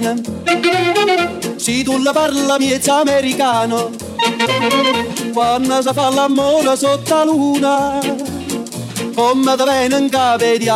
bene. Se tu la parla miezza americano, quando si fa l'amore sotto la luna, come ti viene in capo di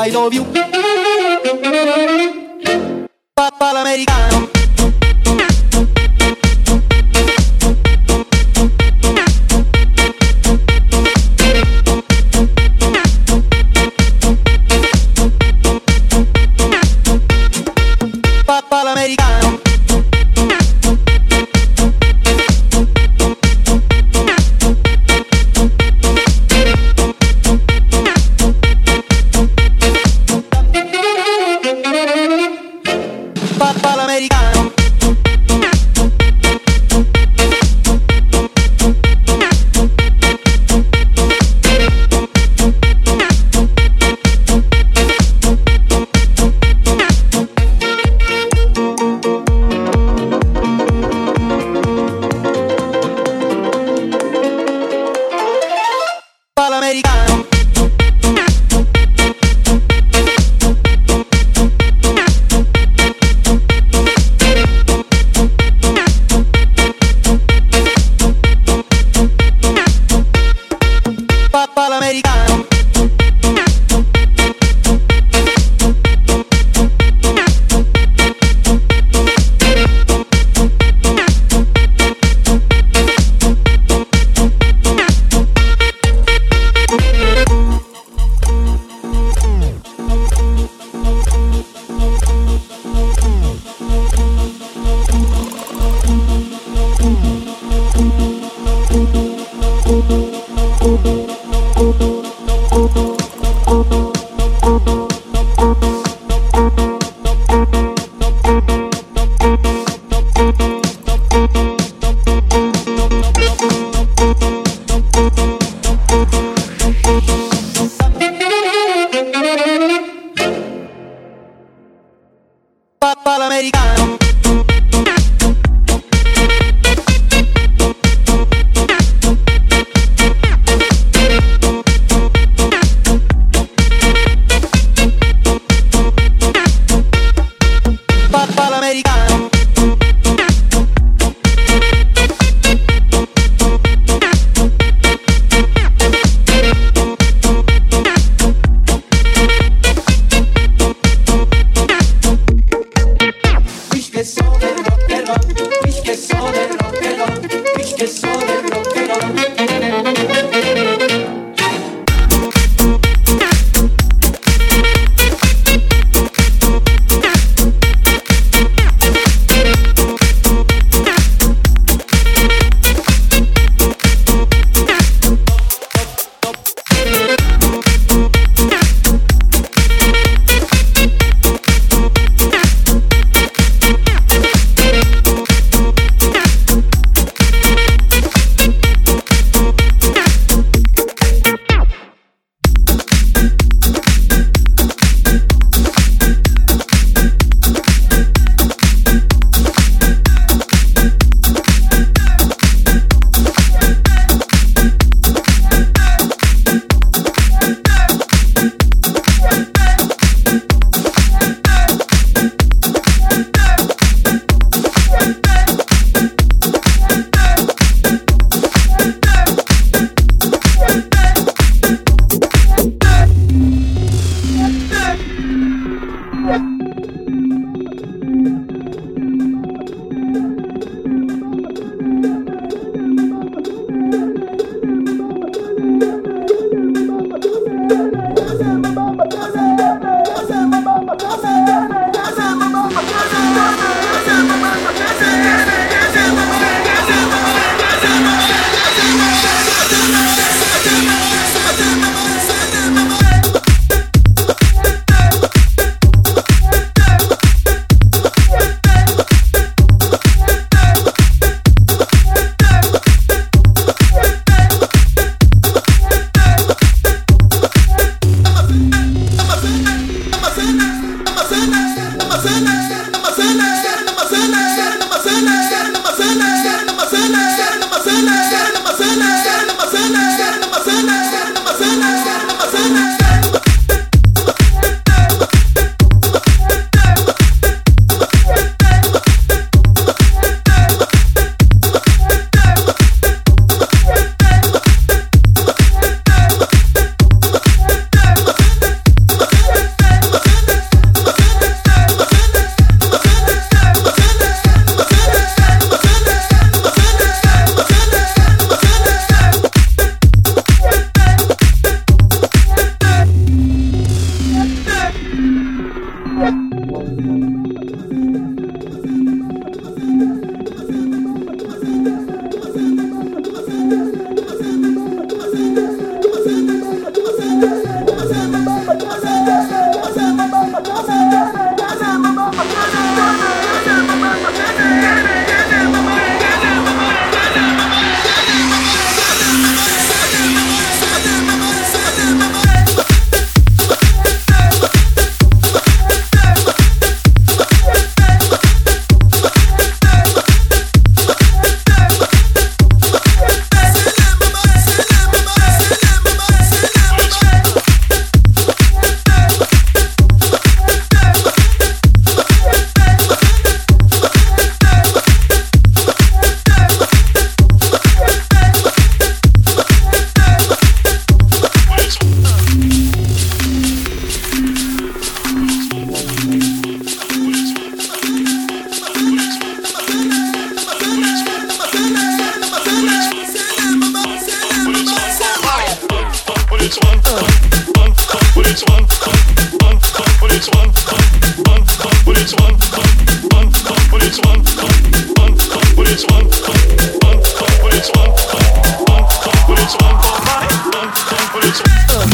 But it's one.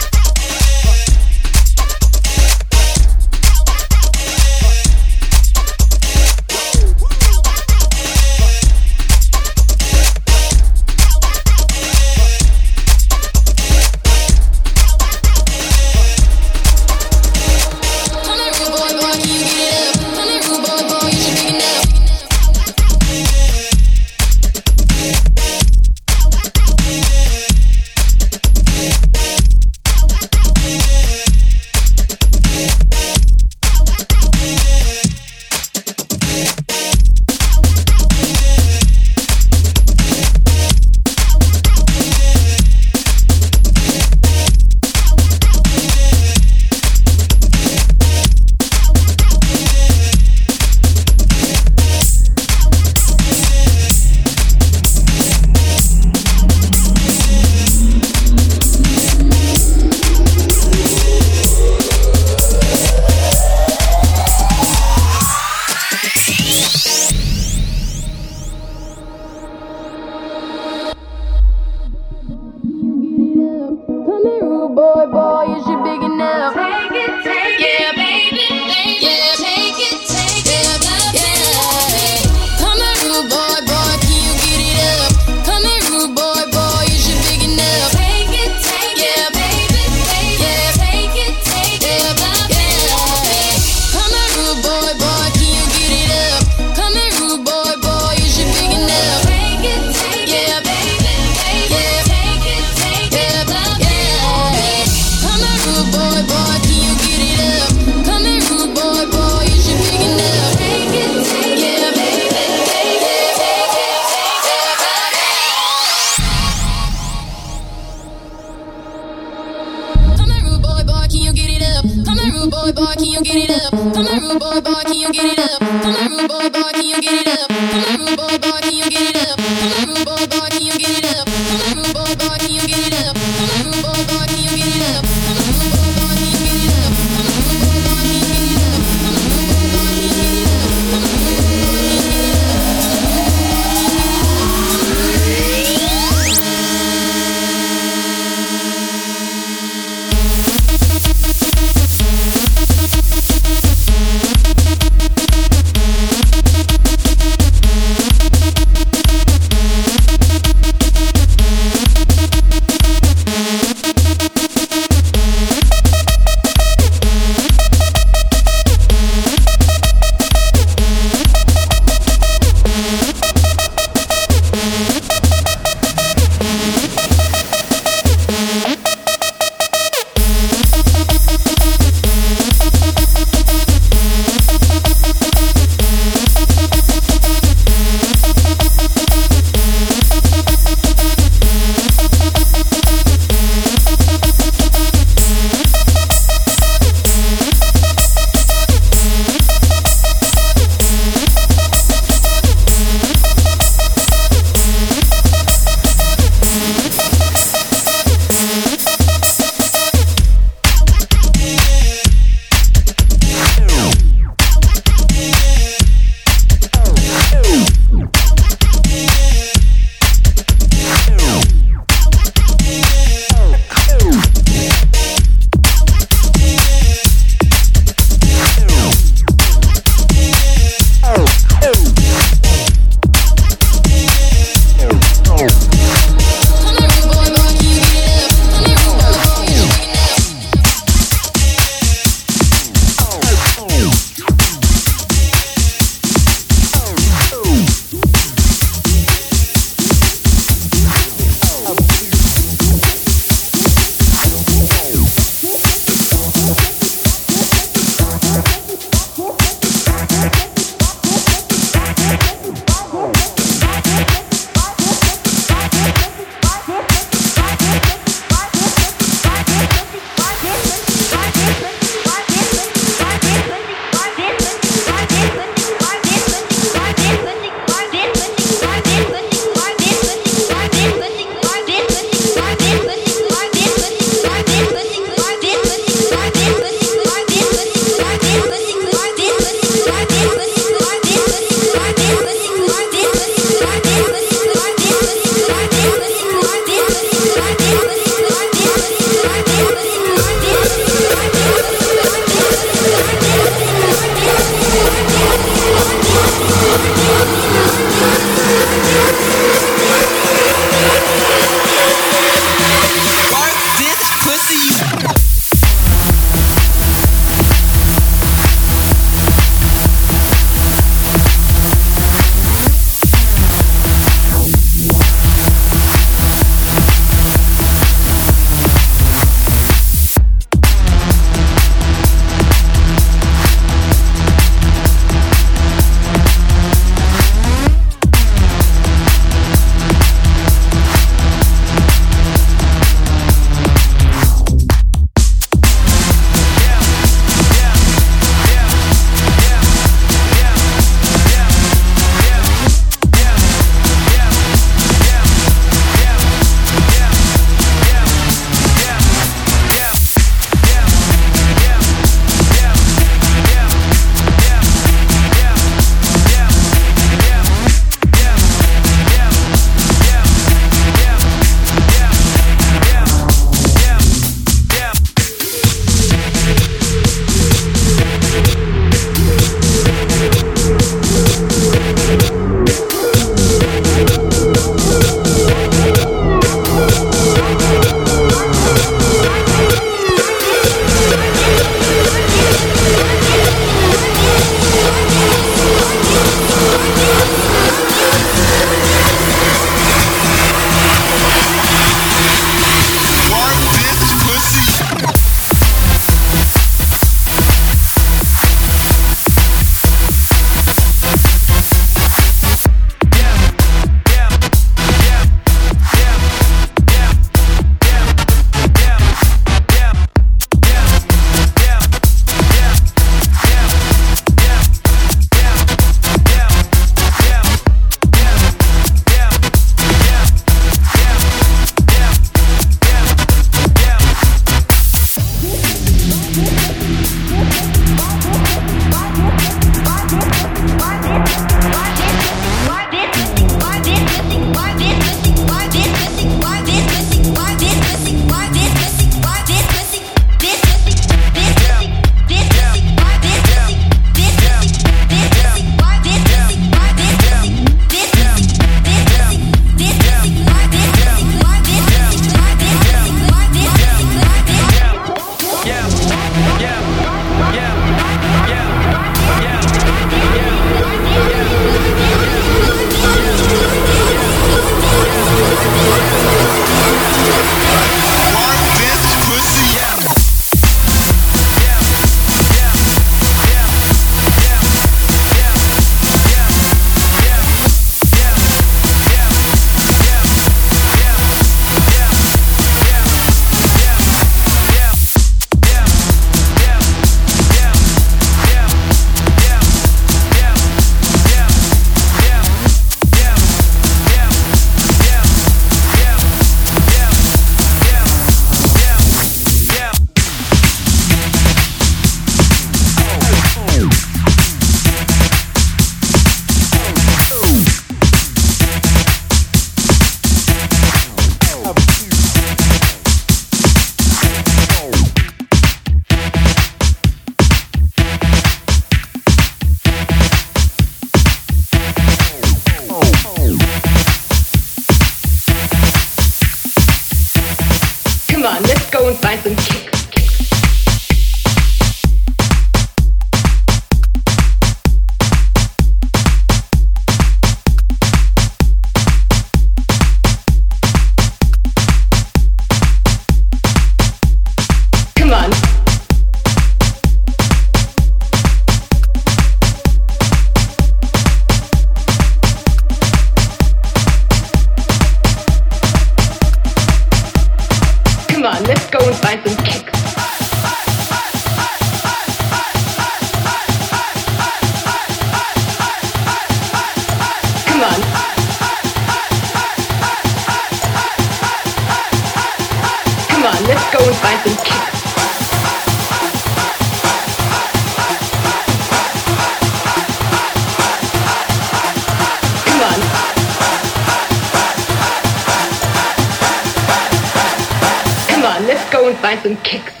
don't kicks.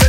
out.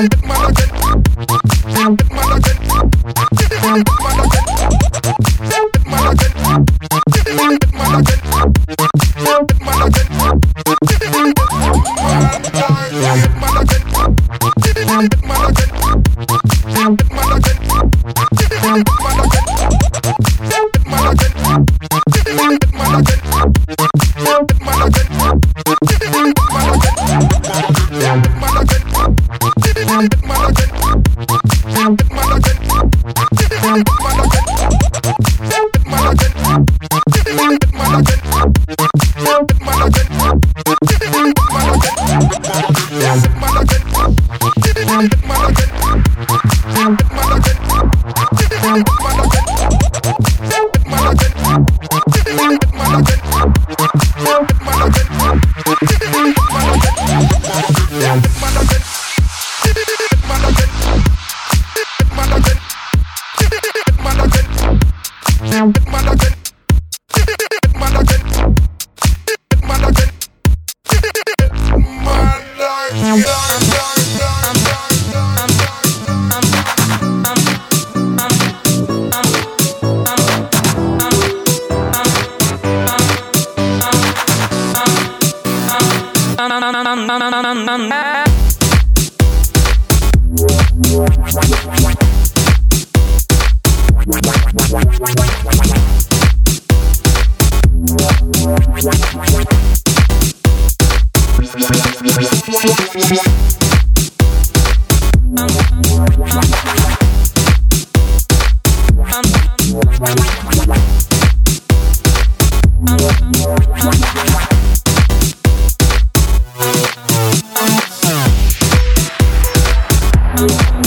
Mother What?